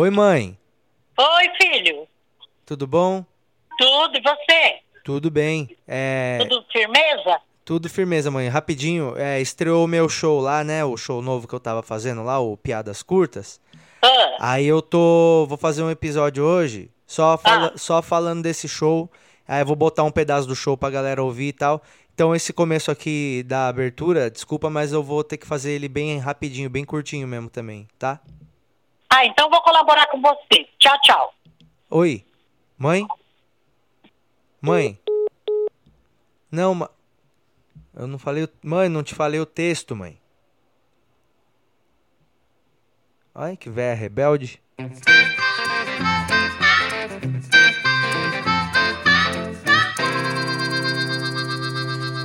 Oi, mãe. Oi, filho. Tudo bom? Tudo, e você? Tudo bem. É... Tudo firmeza? Tudo firmeza, mãe. Rapidinho, é, estreou o meu show lá, né? O show novo que eu tava fazendo lá, o Piadas Curtas. Ah, Aí eu tô. Vou fazer um episódio hoje só, fala- Ah. só falando desse show. Aí eu vou botar um pedaço do show pra galera ouvir e tal. Então esse começo aqui da abertura, desculpa, mas eu vou ter que fazer ele bem rapidinho, bem curtinho mesmo também, tá? Ah, então vou colaborar com você. Tchau, tchau. Oi? Mãe? Mãe? Não, ma... Eu não falei. Mãe, não te falei o texto, mãe. Ai, que véia rebelde.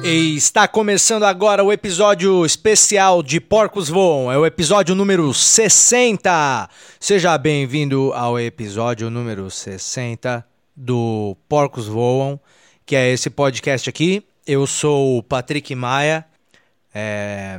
E está começando agora o episódio especial de Porcos Voam. É o episódio número 60. Seja bem-vindo ao episódio número 60 do Porcos Voam, que é esse podcast aqui. Eu sou o Patrick Maia. É,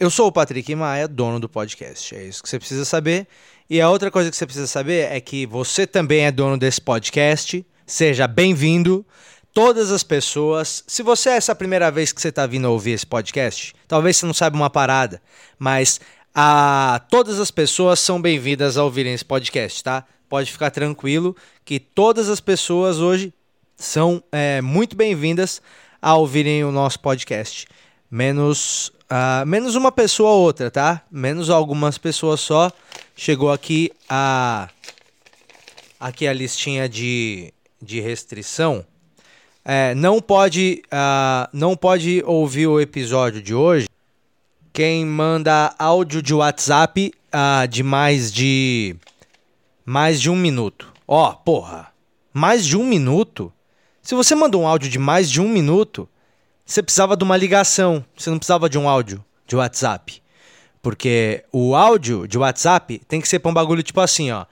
Eu sou o Patrick Maia, dono do podcast. É isso que você precisa saber. E a outra coisa que você precisa saber é que você também é dono desse podcast. Seja bem-vindo. Todas as pessoas. Se você é essa primeira vez que você está vindo ouvir esse podcast, talvez você não saiba uma parada, mas a, todas as pessoas são bem-vindas a ouvirem esse podcast, tá? Pode ficar tranquilo que todas as pessoas hoje são é, muito bem-vindas a ouvirem o nosso podcast. Menos, ah, menos uma pessoa ou outra, tá? Menos algumas pessoas só. Chegou aqui a aqui a listinha de, de restrição. É, não pode ah, não pode ouvir o episódio de hoje quem manda áudio de WhatsApp ah, de mais de mais de um minuto. Ó, porra, mais de um minuto? Se você mandou um áudio de mais de um minuto, você precisava de uma ligação, você não precisava de um áudio de WhatsApp. Porque o áudio de WhatsApp tem que ser pra um bagulho tipo assim, ó.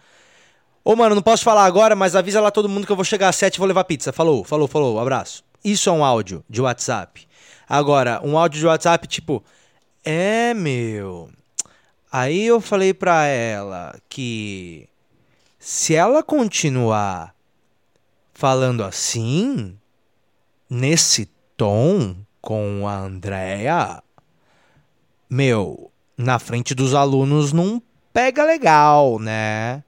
Ô, mano, não posso falar agora, mas avisa lá todo mundo que eu vou chegar às 7 e vou levar pizza. Falou, falou, falou, abraço. Isso é um áudio de WhatsApp. Agora, um áudio de WhatsApp tipo, é, meu. Aí eu falei pra ela que se ela continuar falando assim, nesse tom com a Andrea, meu, na frente dos alunos não pega legal, né?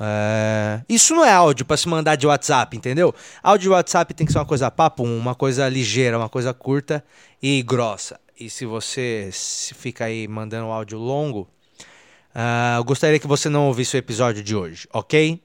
É, Isso não é áudio pra se mandar de WhatsApp, entendeu? Áudio de WhatsApp tem que ser uma coisa papo, uma coisa ligeira, uma coisa curta e grossa. E se você fica aí mandando áudio longo, ah, eu gostaria que você não ouvisse o episódio de hoje, ok?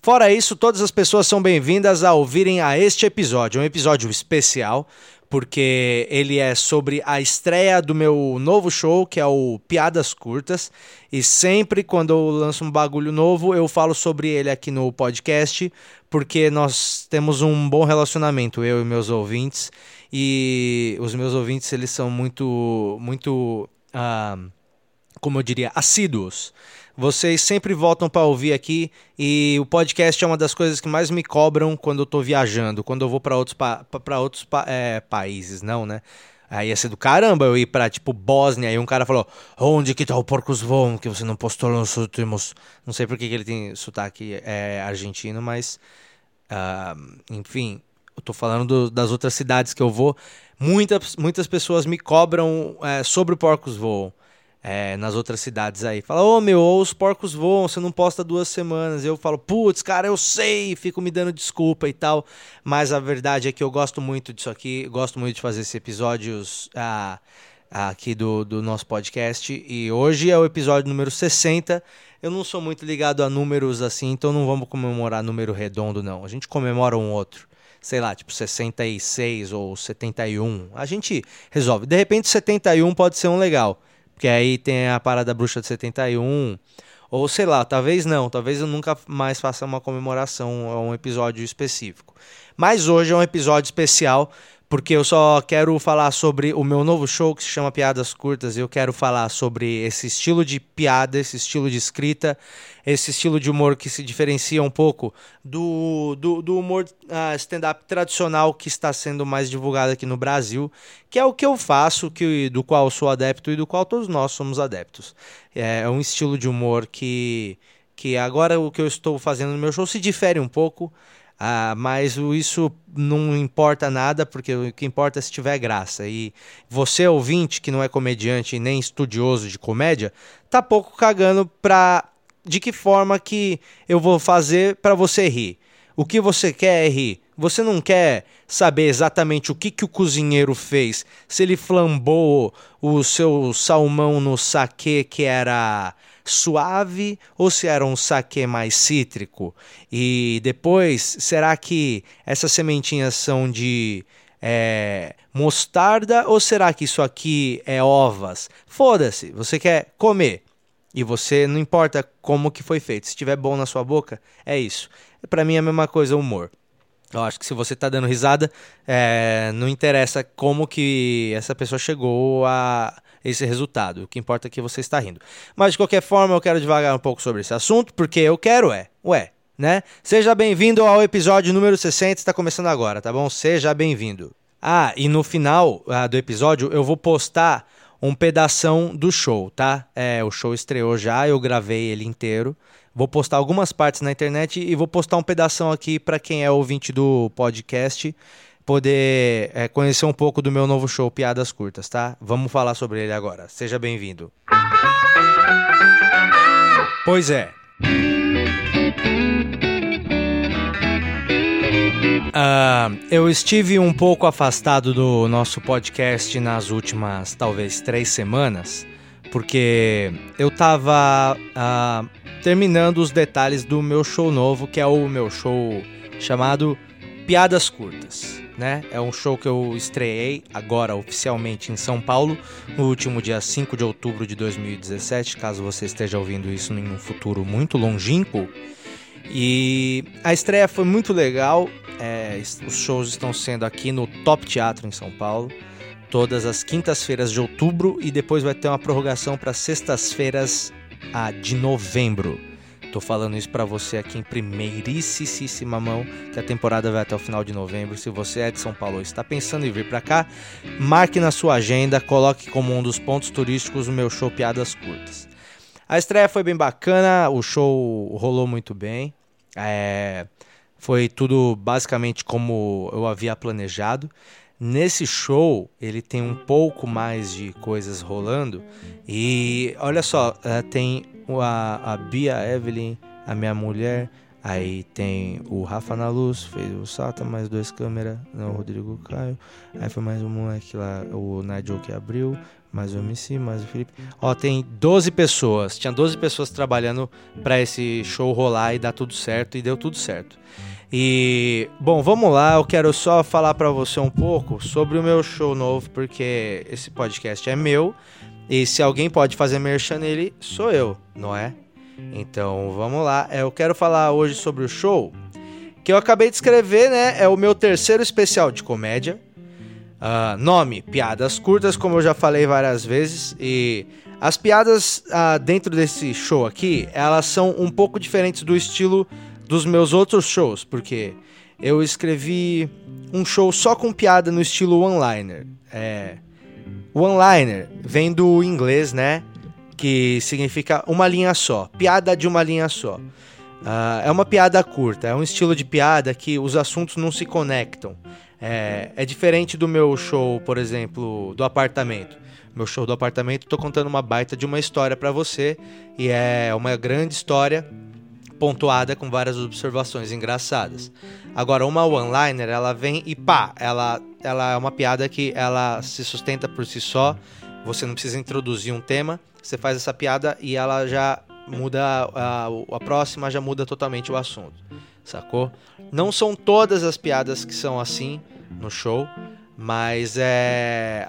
Fora isso, todas as pessoas são bem-vindas a ouvirem a este episódio, um episódio especial, porque ele é sobre a estreia do meu novo show, que é o Piadas Curtas, e sempre quando eu lanço um bagulho novo, eu falo sobre ele aqui no podcast, porque nós temos um bom relacionamento, eu e meus ouvintes, e os meus ouvintes, eles são muito, muito, ah, como eu diria, assíduos. Vocês sempre voltam para ouvir aqui e o podcast é uma das coisas que mais me cobram quando eu tô viajando, quando eu vou para outros, pa pra outros pa é, países, não, né? Aí ia ser do caramba eu ir pra, tipo, Bósnia, e um cara falou, onde que tá o Porcos Voam, que você não postou nos últimos... Não sei por que ele tem sotaque é, argentino, mas... ah, enfim, eu tô falando do- das outras cidades que eu vou. Muitas, muitas pessoas me cobram é, sobre o Porcos Voam é, nas outras cidades aí. Fala, ô meu, os porcos voam, você não posta duas semanas. Eu falo, putz, cara, eu sei, fico me dando desculpa e tal. Mas a verdade é que eu gosto muito disso aqui, gosto muito de fazer esses episódios ah, aqui do, do nosso podcast. E hoje é o episódio número 60. Eu não sou muito ligado a números assim, então não vamos comemorar número redondo, não. A gente comemora um outro. Sei lá, tipo 66 ou 71. A gente resolve. De repente, 71 pode ser um legal. Porque aí tem a parada bruxa de 71. Ou sei lá, talvez não. Talvez eu nunca mais faça uma comemoração a um episódio específico. Mas hoje é um episódio especial. Porque eu só quero falar sobre o meu novo show que se chama Piadas Curtas. Eu quero falar sobre esse estilo de piada, esse estilo de escrita, esse estilo de humor que se diferencia um pouco do, do, do humor ah, stand-up tradicional que está sendo mais divulgado aqui no Brasil, que é o que eu faço, que, do qual sou adepto e do qual todos nós somos adeptos. É um estilo de humor que que agora o que eu estou fazendo no meu show se difere um pouco, ah, mas isso não importa nada, porque o que importa é se tiver graça. E você, ouvinte, que não é comediante nem estudioso de comédia, tá pouco cagando pra de que forma que eu vou fazer para você rir. O que você quer é rir. Você não quer saber exatamente o que, que o cozinheiro fez, se ele flambou o seu salmão no saquê que era suave ou se era um saquê mais cítrico? E depois, será que essas sementinhas são de é, mostarda ou será que isso aqui é ovas? Foda-se, você quer comer. E você não importa como que foi feito. Se estiver bom na sua boca, é isso. Para mim é a mesma coisa o humor. Eu acho que se você está dando risada, é, não interessa como que essa pessoa chegou a esse resultado. O que importa é que você está rindo. Mas de qualquer forma, eu quero devagar um pouco sobre esse assunto, porque eu quero é, ué, né? Seja bem-vindo ao episódio número 60, está começando agora, tá bom? Seja bem-vindo. Ah, e no final ah, do episódio eu vou postar um pedação do show, tá? É, o show estreou já, eu gravei ele inteiro. Vou postar algumas partes na internet e vou postar um pedação aqui para quem é ouvinte do podcast poder é, conhecer um pouco do meu novo show Piadas Curtas, tá? Vamos falar sobre ele agora. Seja bem-vindo. Pois é. Uh, eu estive um pouco afastado do nosso podcast nas últimas, talvez, três semanas, porque eu tava uh, terminando os detalhes do meu show novo, que é o meu show chamado Piadas Curtas. Né? É um show que eu estreiei agora oficialmente em São Paulo, no último dia 5 de outubro de 2017, caso você esteja ouvindo isso em um futuro muito longínquo. E a estreia foi muito legal. É, os shows estão sendo aqui no Top Teatro em São Paulo, todas as quintas-feiras de outubro, e depois vai ter uma prorrogação para sextas-feiras a de novembro. Tô falando isso para você aqui em primeiríssima mão, que a temporada vai até o final de novembro. Se você é de São Paulo e está pensando em vir para cá, marque na sua agenda, coloque como um dos pontos turísticos o meu show Piadas Curtas. A estreia foi bem bacana, o show rolou muito bem. É, foi tudo basicamente como eu havia planejado. Nesse show, ele tem um pouco mais de coisas rolando. E olha só, é, tem a, a Bia Evelyn, a minha mulher. Aí tem o Rafa na luz, fez o Sata, mais dois câmeras, né, o Rodrigo Caio. Aí foi mais um moleque lá, o Nigel que abriu, mais o MC, mais o Felipe. Ó, tem 12 pessoas. Tinha 12 pessoas trabalhando para esse show rolar e dar tudo certo e deu tudo certo. E, bom, vamos lá, eu quero só falar para você um pouco sobre o meu show novo, porque esse podcast é meu, e se alguém pode fazer merchan nele, sou eu, não é? Então, vamos lá. Eu quero falar hoje sobre o show que eu acabei de escrever, né? É o meu terceiro especial de comédia. Uh, nome: Piadas Curtas, como eu já falei várias vezes. E as piadas uh, dentro desse show aqui, elas são um pouco diferentes do estilo dos meus outros shows, porque eu escrevi um show só com piada no estilo one-liner. É, one-liner vem do inglês, né? Que significa uma linha só, piada de uma linha só. Uh, é uma piada curta, é um estilo de piada que os assuntos não se conectam. É, é diferente do meu show, por exemplo, do apartamento. Meu show do apartamento, tô contando uma baita de uma história para você e é uma grande história pontuada com várias observações engraçadas. Agora, uma one-liner, ela vem e pá, ela, ela é uma piada que ela se sustenta por si só. Você não precisa introduzir um tema, você faz essa piada e ela já muda a, a próxima já muda totalmente o assunto, sacou? Não são todas as piadas que são assim no show, mas é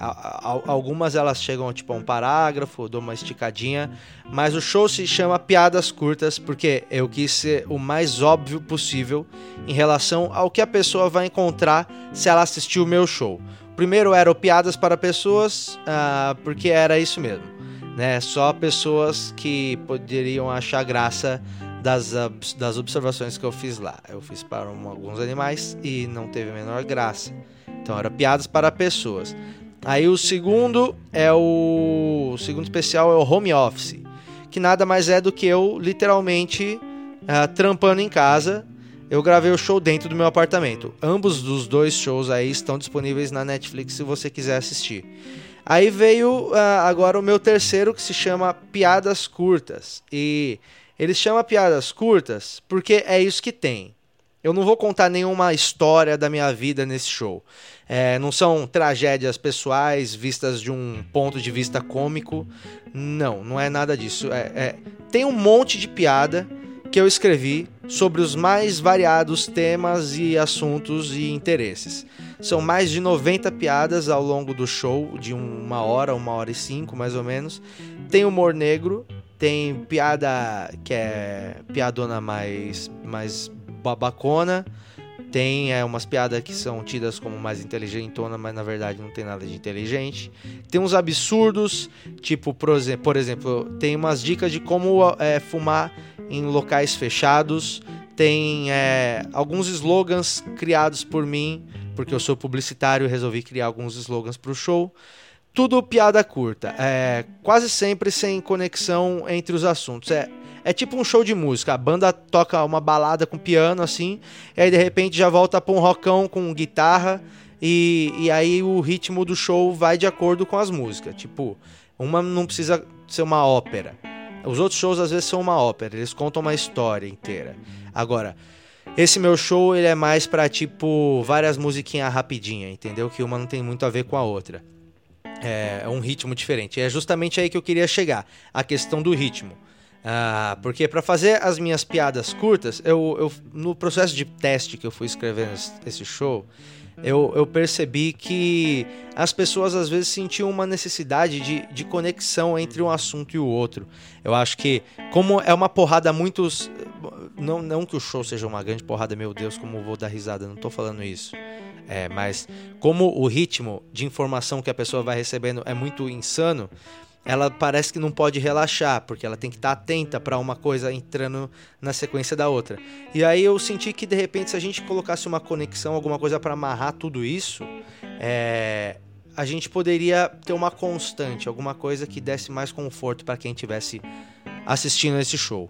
algumas elas chegam tipo a um parágrafo, dou uma esticadinha, mas o show se chama Piadas Curtas porque eu quis ser o mais óbvio possível em relação ao que a pessoa vai encontrar se ela assistir o meu show. Primeiro era o Piadas para Pessoas, uh, porque era isso mesmo, né? Só pessoas que poderiam achar graça das, das observações que eu fiz lá. Eu fiz para um, alguns animais e não teve a menor graça. Então era piadas para pessoas. Aí o segundo é o, o segundo especial é o home office, que nada mais é do que eu literalmente uh, trampando em casa, eu gravei o show dentro do meu apartamento. Ambos dos dois shows aí estão disponíveis na Netflix se você quiser assistir. Aí veio uh, agora o meu terceiro que se chama Piadas Curtas. E ele chama Piadas Curtas porque é isso que tem. Eu não vou contar nenhuma história da minha vida nesse show. É, não são tragédias pessoais vistas de um ponto de vista cômico. Não, não é nada disso. É, é, tem um monte de piada que eu escrevi sobre os mais variados temas e assuntos e interesses. São mais de 90 piadas ao longo do show, de uma hora, uma hora e cinco mais ou menos. Tem humor negro, tem piada que é piadona mais, mais babacona. Tem é, umas piadas que são tidas como mais inteligentona, mas na verdade não tem nada de inteligente. Tem uns absurdos, tipo, por exemplo, tem umas dicas de como é, fumar em locais fechados. Tem é, alguns slogans criados por mim, porque eu sou publicitário e resolvi criar alguns slogans para o show. Tudo piada curta, é, quase sempre sem conexão entre os assuntos. É, é tipo um show de música. A banda toca uma balada com piano assim, e aí de repente já volta para um rockão com guitarra, e, e aí o ritmo do show vai de acordo com as músicas. Tipo, uma não precisa ser uma ópera. Os outros shows às vezes são uma ópera, eles contam uma história inteira. Agora, esse meu show ele é mais para tipo várias musiquinhas rapidinha, entendeu? Que uma não tem muito a ver com a outra. É, é um ritmo diferente. É justamente aí que eu queria chegar, a questão do ritmo. Ah, porque para fazer as minhas piadas curtas, eu, eu, no processo de teste que eu fui escrevendo esse show, eu, eu, percebi que as pessoas às vezes sentiam uma necessidade de, de conexão entre um assunto e o outro. Eu acho que, como é uma porrada muito. Não, não que o show seja uma grande porrada, meu Deus, como vou dar risada, não tô falando isso. É, mas como o ritmo de informação que a pessoa vai recebendo é muito insano, ela parece que não pode relaxar, porque ela tem que estar atenta para uma coisa entrando na sequência da outra. E aí eu senti que de repente, se a gente colocasse uma conexão, alguma coisa para amarrar tudo isso, é, a gente poderia ter uma constante, alguma coisa que desse mais conforto para quem estivesse assistindo esse show.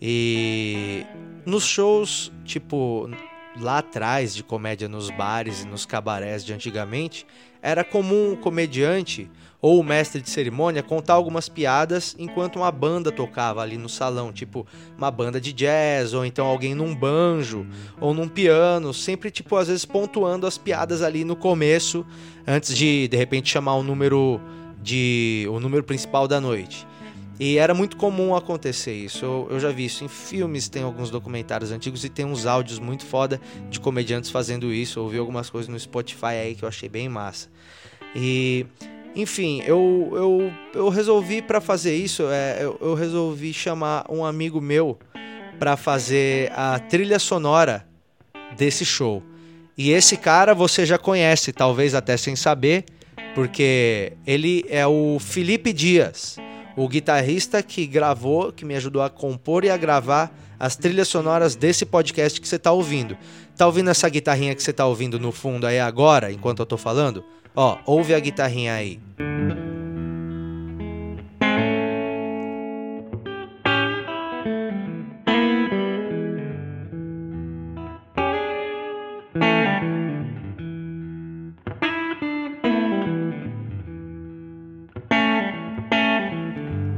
E nos shows, tipo, lá atrás de comédia nos bares e nos cabarés de antigamente, era comum o comediante ou o mestre de cerimônia contar algumas piadas enquanto uma banda tocava ali no salão, tipo uma banda de jazz, ou então alguém num banjo, ou num piano, sempre tipo às vezes pontuando as piadas ali no começo, antes de de repente chamar o número de o número principal da noite. E era muito comum acontecer isso. Eu, eu, já vi isso em filmes, tem alguns documentários antigos e tem uns áudios muito foda de comediantes fazendo isso. Eu ouvi algumas coisas no Spotify aí que eu achei bem massa. E enfim, eu, eu, eu resolvi para fazer isso, é, eu, eu, resolvi chamar um amigo meu para fazer a trilha sonora desse show. E esse cara você já conhece, talvez até sem saber, porque ele é o Felipe Dias, o guitarrista que gravou, que me ajudou a compor e a gravar as trilhas sonoras desse podcast que você está ouvindo. Tá ouvindo essa guitarrinha que você está ouvindo no fundo aí agora, enquanto eu estou falando? Ó, ouve a guitarrinha aí.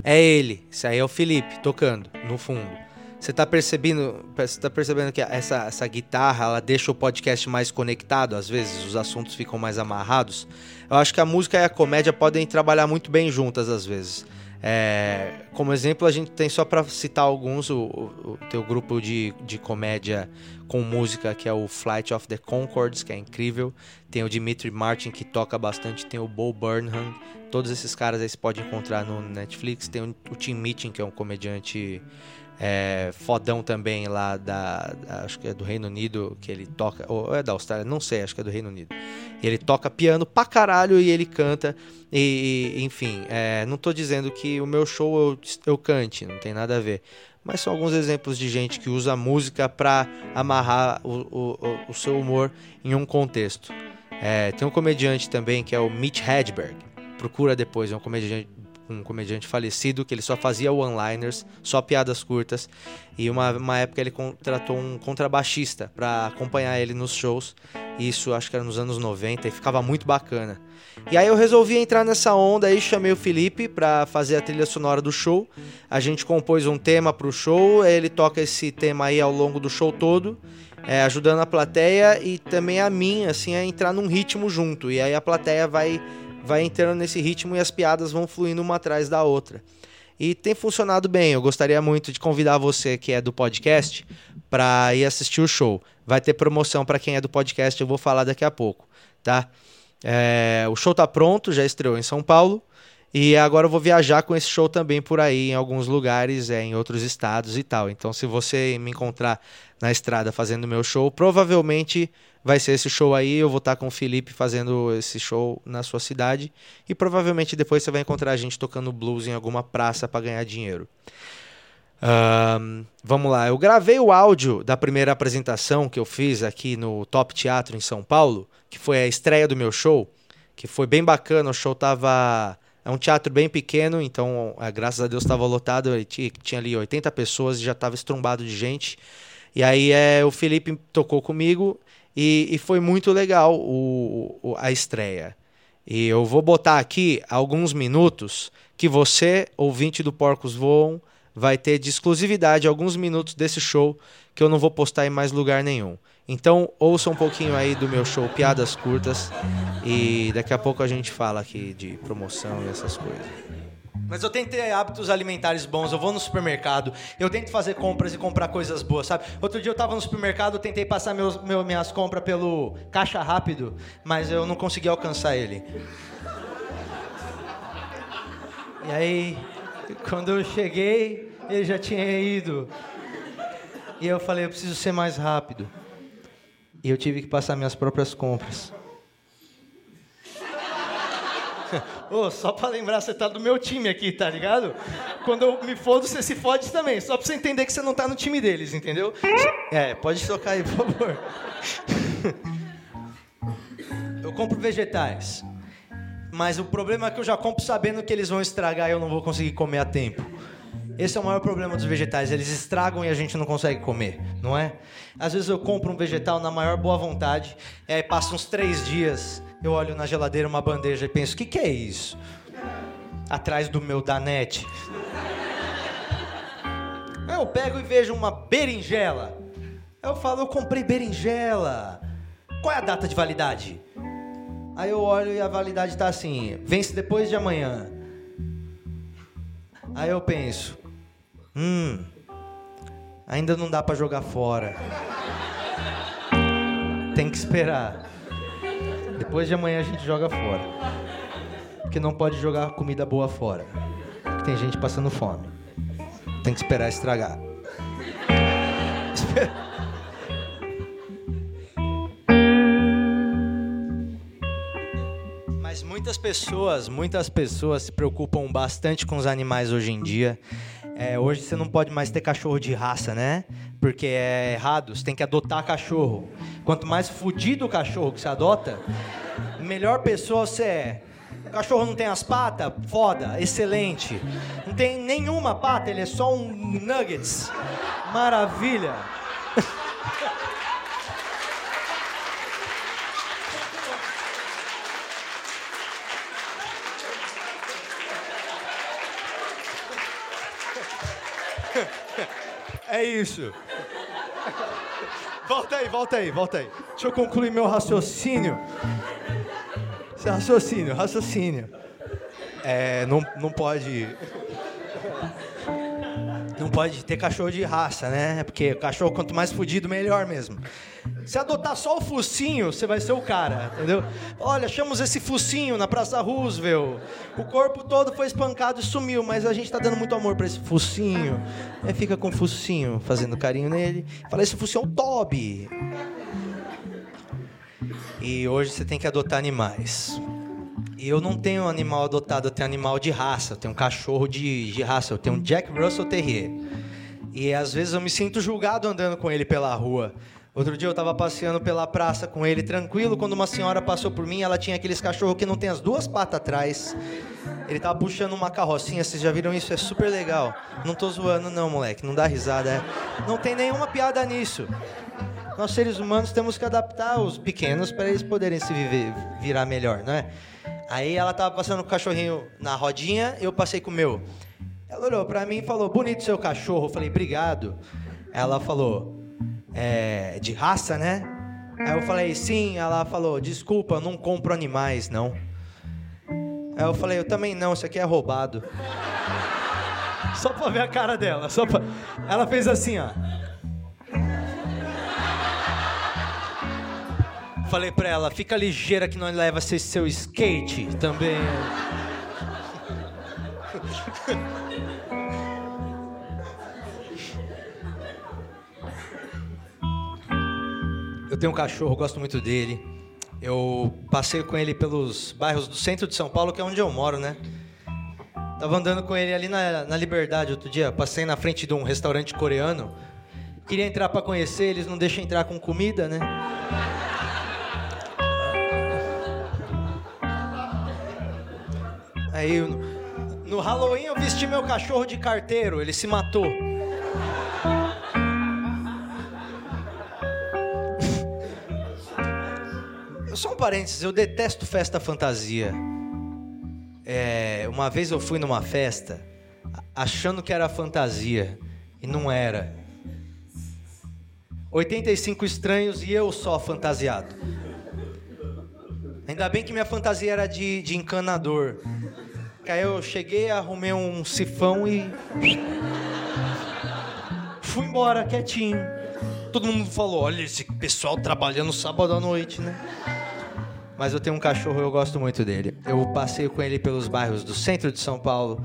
É ele, isso aí é o Felipe tocando no fundo. Você está percebendo, você tá percebendo que essa, essa guitarra ela deixa o podcast mais conectado, às vezes os assuntos ficam mais amarrados. Eu acho que a música e a comédia podem trabalhar muito bem juntas às vezes. É, como exemplo, a gente tem só para citar alguns, o, o, o teu grupo de, de comédia com música que é o Flight of the Concords, que é incrível. Tem o Dimitri Martin que toca bastante, tem o Bo Burnham. Todos esses caras aí você pode encontrar no Netflix. Tem o, o Tim Meeting, que é um comediante é, fodão também lá da, da, acho que é do Reino Unido que ele toca ou é da Austrália não sei acho que é do Reino Unido. Ele toca piano pra caralho e ele canta e, e enfim é, não tô dizendo que o meu show eu, eu cante não tem nada a ver. Mas são alguns exemplos de gente que usa música para amarrar o, o, o, seu humor em um contexto. É, tem um comediante também que é o Mitch Hedberg procura depois é um comediante um comediante falecido, que ele só fazia one-liners, só piadas curtas. E uma, uma época ele contratou um contrabaixista para acompanhar ele nos shows. Isso acho que era nos anos 90 e ficava muito bacana. E aí eu resolvi entrar nessa onda aí, chamei o Felipe para fazer a trilha sonora do show. A gente compôs um tema pro show, ele toca esse tema aí ao longo do show todo. É, ajudando a plateia e também a mim, assim, a entrar num ritmo junto. E aí a plateia vai vai entrando nesse ritmo e as piadas vão fluindo uma atrás da outra. E tem funcionado bem. Eu gostaria muito de convidar você que é do podcast para ir assistir o show. Vai ter promoção para quem é do podcast, eu vou falar daqui a pouco, tá? É, o show tá pronto, já estreou em São Paulo. E agora eu vou viajar com esse show também por aí, em alguns lugares, é, em outros estados e tal. Então, se você me encontrar na estrada fazendo meu show, provavelmente vai ser esse show aí. Eu vou estar com o Felipe fazendo esse show na sua cidade. E provavelmente depois você vai encontrar a gente tocando blues em alguma praça para ganhar dinheiro. Um, vamos lá, eu gravei o áudio da primeira apresentação que eu fiz aqui no Top Teatro em São Paulo, que foi a estreia do meu show, que foi bem bacana. O show tava. É um teatro bem pequeno, então, é, graças a Deus, estava lotado. Tinha, ali 80 pessoas e já estava estrumbado de gente. E aí é, o Felipe tocou comigo e, e foi muito legal o, o, a estreia. E eu vou botar aqui alguns minutos que você, ouvinte do Porcos Voam, vai ter de exclusividade alguns minutos desse show que eu não vou postar em mais lugar nenhum. Então ouça um pouquinho aí do meu show Piadas Curtas e daqui a pouco a gente fala aqui de promoção e essas coisas. Mas eu tento ter hábitos alimentares bons, eu vou no supermercado, eu tento fazer compras e comprar coisas boas, sabe? Outro dia eu tava no supermercado, tentei passar meus, meu, minhas compras pelo caixa rápido, mas eu não consegui alcançar ele. E aí, quando eu cheguei, ele já tinha ido. E eu falei, eu preciso ser mais rápido. E eu tive que passar minhas próprias compras. Oh, só pra lembrar, você tá do meu time aqui, tá ligado? Quando eu me fodo, você se fode também. Só pra você entender que você não tá no time deles, entendeu? É, pode tocar aí, por favor. eu compro vegetais. Mas o problema é que eu já compro sabendo que eles vão estragar e eu não vou conseguir comer a tempo. Esse é o maior problema dos vegetais, eles estragam e a gente não consegue comer, não é? Às vezes eu compro um vegetal na maior boa vontade, aí passa uns três dias, eu olho na geladeira uma bandeja e penso: o que, que é isso? Atrás do meu danete. Eu pego e vejo uma berinjela. Eu falo: eu comprei berinjela. Qual é a data de validade? Aí eu olho e a validade está assim: vence depois de amanhã. Aí eu penso: hum, ainda não dá para jogar fora. Tem que esperar. Depois de amanhã a gente joga fora. Porque não pode jogar comida boa fora. Porque tem gente passando fome. Tem que esperar estragar. Mas muitas pessoas, muitas pessoas se preocupam bastante com os animais hoje em dia. É, hoje você não pode mais ter cachorro de raça, né? Porque é errado, você tem que adotar cachorro. Quanto mais fudido o cachorro que você adota, melhor pessoa você é. O cachorro não tem as patas? Foda, excelente. Não tem nenhuma pata, ele é só um nuggets. Maravilha. É isso. Volta aí, volta aí, volta aí. Deixa eu concluir meu raciocínio. Raciocínio, raciocínio. É, não, não pode. Pode ter cachorro de raça, né? Porque cachorro, quanto mais fudido, melhor mesmo. Se adotar só o focinho, você vai ser o cara, entendeu? Olha, achamos esse focinho na Praça Roosevelt. O corpo todo foi espancado e sumiu, mas a gente tá dando muito amor para esse focinho. Aí fica com o focinho, fazendo carinho nele. Fala, esse focinho é o Toby. E hoje você tem que adotar animais. Eu não tenho animal adotado, eu tenho animal de raça. Eu tenho um cachorro de, de raça, eu tenho um Jack Russell Terrier. E às vezes eu me sinto julgado andando com ele pela rua. Outro dia eu tava passeando pela praça com ele tranquilo, quando uma senhora passou por mim, ela tinha aqueles cachorros que não tem as duas patas atrás. Ele tava puxando uma carrocinha, vocês já viram isso? É super legal. Não tô zoando não, moleque, não dá risada. É. Não tem nenhuma piada nisso. Nós seres humanos temos que adaptar os pequenos para eles poderem se viver, virar melhor, não é? Aí ela tava passando com o cachorrinho na rodinha, eu passei com o meu. Ela olhou pra mim e falou: "Bonito seu cachorro". Eu falei: "Obrigado". Ela falou: é, de raça, né? Aí eu falei, sim. Ela falou, desculpa, não compro animais, não. Aí eu falei, eu também não, isso aqui é roubado. Só pra ver a cara dela, só pra... Ela fez assim, ó. Falei pra ela, fica ligeira que nós leva seu skate também. Eu tenho um cachorro, gosto muito dele. Eu passei com ele pelos bairros do centro de São Paulo, que é onde eu moro, né? Tava andando com ele ali na, na Liberdade outro dia. Passei na frente de um restaurante coreano. Queria entrar para conhecer, eles não deixam entrar com comida, né? Aí, no, Halloween eu vesti meu cachorro de carteiro, ele se matou. Só um parênteses, eu detesto festa fantasia. É, uma vez eu fui numa festa achando que era fantasia e não era. 85 estranhos e eu só fantasiado. Ainda bem que minha fantasia era de, de encanador. Aí eu cheguei, arrumei um sifão e. Fui embora quietinho. Todo mundo falou: olha, esse pessoal trabalhando sábado à noite, né? Mas eu tenho um cachorro eu gosto muito dele. Eu passeio com ele pelos bairros do centro de São Paulo,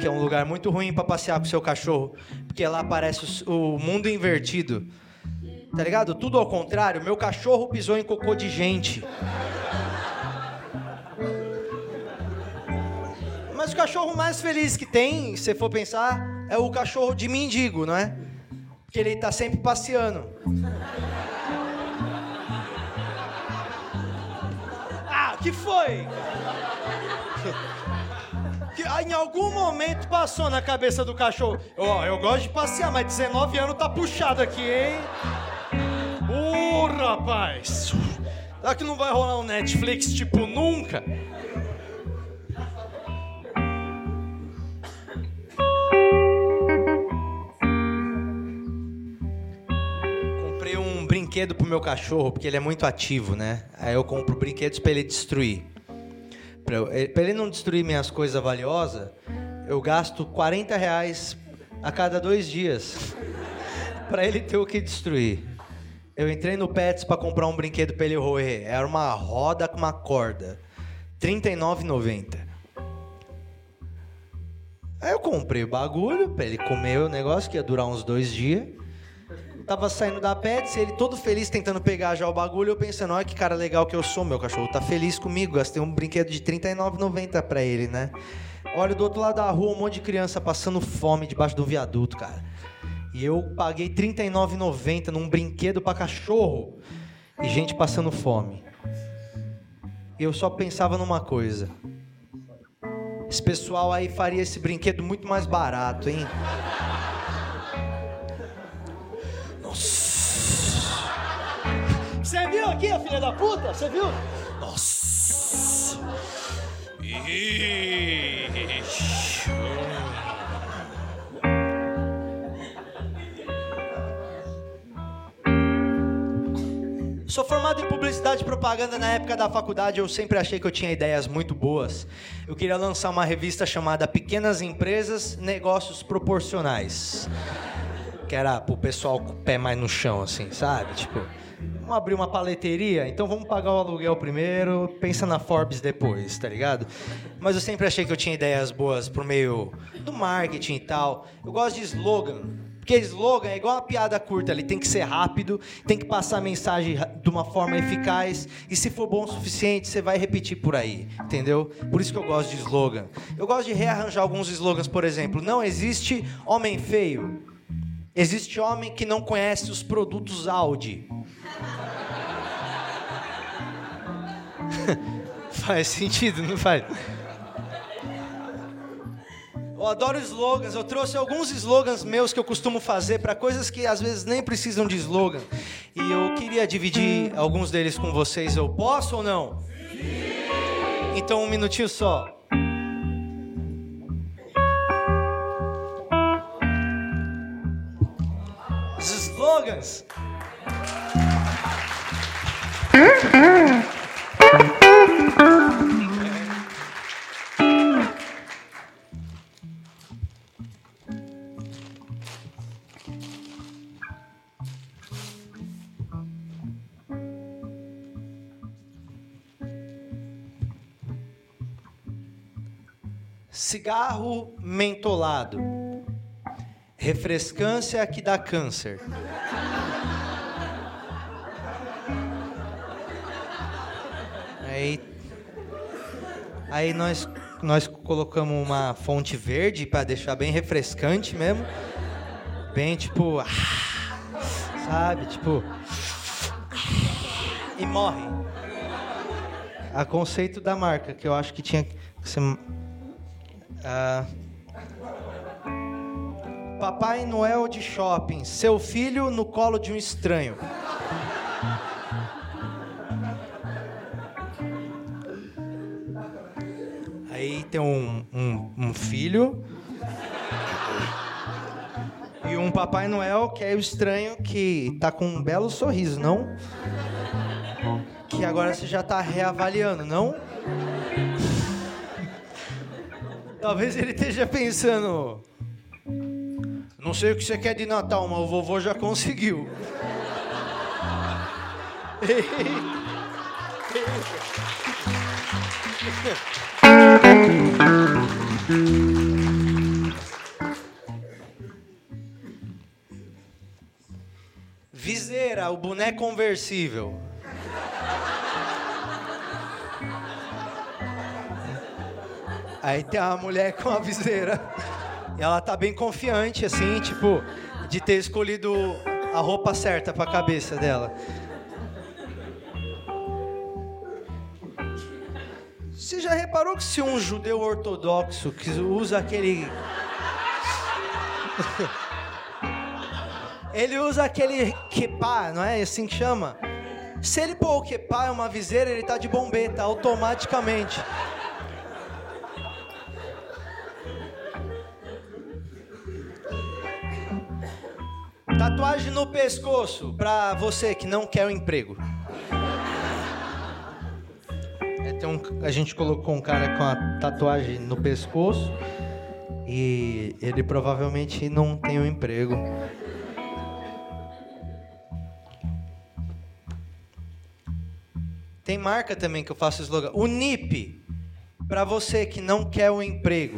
que é um lugar muito ruim para passear com seu cachorro, porque lá parece o mundo invertido. Tá ligado? Tudo ao contrário. Meu cachorro pisou em cocô de gente. Mas o cachorro mais feliz que tem, se for pensar, é o cachorro de mendigo, não é? Porque ele tá sempre passeando. que foi? Que, ah, em algum momento passou na cabeça do cachorro. Ó, oh, eu gosto de passear, mas 19 anos tá puxado aqui, hein? Ô, oh, rapaz! Será que não vai rolar um Netflix tipo nunca? Brinquedo pro meu cachorro, porque ele é muito ativo, né? Aí eu compro brinquedos para ele destruir. Para ele não destruir minhas coisas valiosas, eu gasto 40 reais a cada dois dias para ele ter o que destruir. Eu entrei no Pets para comprar um brinquedo para ele roer. Era uma roda com uma corda. R$ 39,90. Aí eu comprei o bagulho para ele comer o negócio que ia durar uns dois dias tava saindo da Pets, ele todo feliz tentando pegar já o bagulho, eu pensando, olha que cara legal que eu sou, meu cachorro tá feliz comigo, gastei um brinquedo de R$39,90 pra ele, né? Olha do outro lado da rua um monte de criança passando fome debaixo do viaduto, cara. E eu paguei R$39,90 num brinquedo para cachorro e gente passando fome. Eu só pensava numa coisa. Esse pessoal aí faria esse brinquedo muito mais barato, hein? Você viu aqui, a filha da puta? Você viu? Nossa! Sou formado em publicidade e propaganda na época da faculdade. Eu sempre achei que eu tinha ideias muito boas. Eu queria lançar uma revista chamada Pequenas Empresas, Negócios Proporcionais. Que era pro pessoal com o pé mais no chão, assim, sabe? Tipo, Vamos abrir uma paleteria? Então vamos pagar o aluguel primeiro, pensa na Forbes depois, tá ligado? Mas eu sempre achei que eu tinha ideias boas por meio do marketing e tal. Eu gosto de slogan. Porque slogan é igual uma piada curta, ele tem que ser rápido, tem que passar a mensagem de uma forma eficaz, e se for bom o suficiente, você vai repetir por aí, entendeu? Por isso que eu gosto de slogan. Eu gosto de rearranjar alguns slogans, por exemplo, não existe homem feio. Existe homem que não conhece os produtos Audi. faz sentido, não faz? Eu adoro slogans. Eu trouxe alguns slogans meus que eu costumo fazer para coisas que às vezes nem precisam de slogan. E eu queria dividir alguns deles com vocês. Eu posso ou não? Sim. Então, um minutinho só. Os slogans. Cigarro mentolado. Refrescância que dá câncer. Aí, aí nós, nós colocamos uma fonte verde para deixar bem refrescante mesmo. Bem tipo. Sabe? Tipo. E morre. A conceito da marca, que eu acho que tinha que ser ah, Papai Noel de shopping, seu filho no colo de um estranho. Aí tem um, um, um filho e um Papai Noel que é o estranho que tá com um belo sorriso, não? Que agora você já tá reavaliando, não? Talvez ele esteja pensando. Não sei o que você quer de Natal, mas o vovô já conseguiu. Viseira, o boneco conversível. Aí tem uma mulher com a viseira. E ela tá bem confiante, assim, tipo, de ter escolhido a roupa certa pra cabeça dela. Você já reparou que se um judeu ortodoxo que usa aquele. ele usa aquele kepá, não é assim que chama? Se ele pôr o é uma viseira, ele tá de bombeta automaticamente. Tatuagem no pescoço para você que não quer um emprego. É, um, a gente colocou um cara com a tatuagem no pescoço e ele provavelmente não tem um emprego. Tem marca também que eu faço slogan. O NIP para você que não quer o um emprego.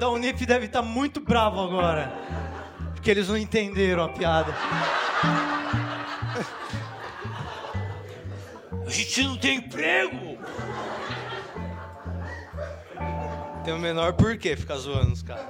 Da, da Unip devem estar muito bravos agora. Porque eles não entenderam a piada. A gente não tem emprego! Tem o menor porquê ficar zoando os caras.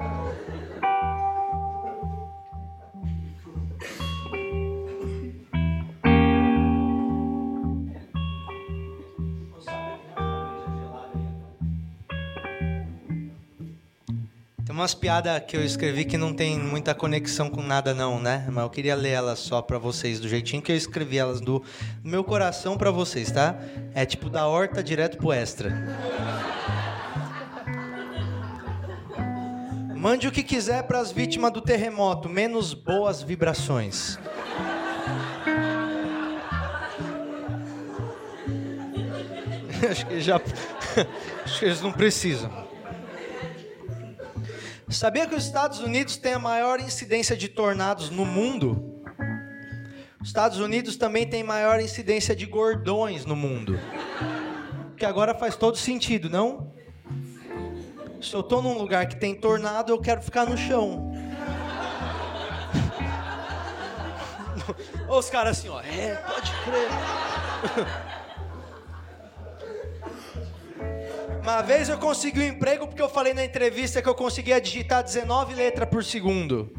Umas piadas que eu escrevi que não tem muita conexão com nada não, né? Mas eu queria ler elas só para vocês do jeitinho que eu escrevi elas do meu coração para vocês, tá? É tipo da horta direto pro extra. Mande o que quiser para as vítimas do terremoto, menos boas vibrações. acho que já acho que eles não precisam. Sabia que os Estados Unidos têm a maior incidência de tornados no mundo? Os Estados Unidos também tem maior incidência de gordões no mundo. Que agora faz todo sentido, não? Se eu estou num lugar que tem tornado, eu quero ficar no chão. Os caras assim, ó, é, pode crer. Uma vez eu consegui um emprego porque eu falei na entrevista que eu conseguia digitar 19 letras por segundo.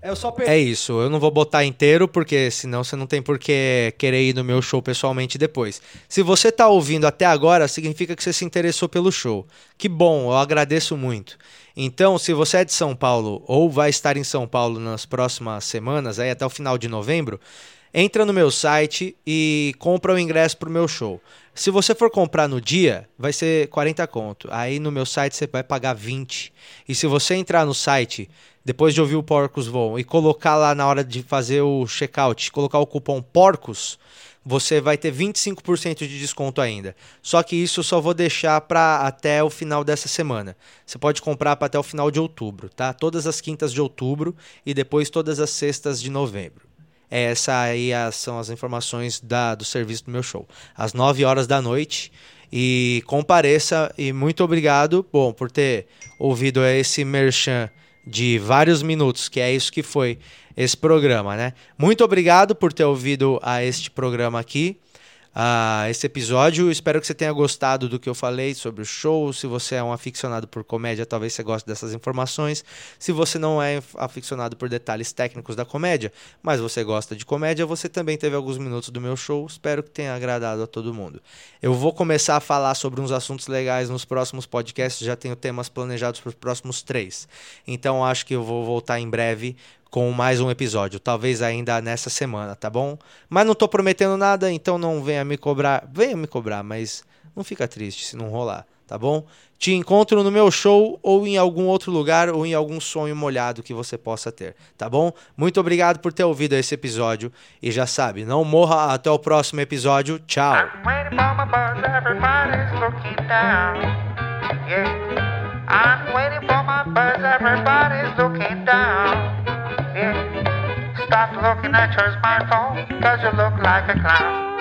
Eu só per... É isso, eu não vou botar inteiro porque senão você não tem por que querer ir no meu show pessoalmente depois. Se você tá ouvindo até agora, significa que você se interessou pelo show. Que bom, eu agradeço muito. Então, se você é de São Paulo ou vai estar em São Paulo nas próximas semanas, aí até o final de novembro, entra no meu site e compra o ingresso pro meu show. Se você for comprar no dia, vai ser 40 conto. Aí no meu site você vai pagar 20. E se você entrar no site depois de ouvir o Porcos Voam e colocar lá na hora de fazer o checkout, colocar o cupom PORCOS, você vai ter 25% de desconto ainda. Só que isso eu só vou deixar para até o final dessa semana. Você pode comprar para até o final de outubro, tá? Todas as quintas de outubro e depois todas as sextas de novembro. Essa aí são as informações da, do serviço do meu show. Às 9 horas da noite. E compareça e muito obrigado, bom, por ter ouvido esse merchan de vários minutos, que é isso que foi esse programa, né? Muito obrigado por ter ouvido a este programa aqui uh, esse episódio. Espero que você tenha gostado do que eu falei sobre o show. Se você é um aficionado por comédia, talvez você goste dessas informações. Se você não é aficionado por detalhes técnicos da comédia, mas você gosta de comédia, você também teve alguns minutos do meu show. Espero que tenha agradado a todo mundo. Eu vou começar a falar sobre uns assuntos legais nos próximos podcasts. Já tenho temas planejados para os próximos três. Então acho que eu vou voltar em breve com mais um episódio, talvez ainda nessa semana, tá bom? Mas não tô prometendo nada, então não venha me cobrar, venha me cobrar, mas não fica triste se não rolar, tá bom? Te encontro no meu show ou em algum outro lugar ou em algum sonho molhado que você possa ter, tá bom? Muito obrigado por ter ouvido esse episódio e já sabe, não morra até o próximo episódio. Tchau. I'm waiting for my buzz, everybody's looking down. Stop looking at your smartphone, cause you look like a clown.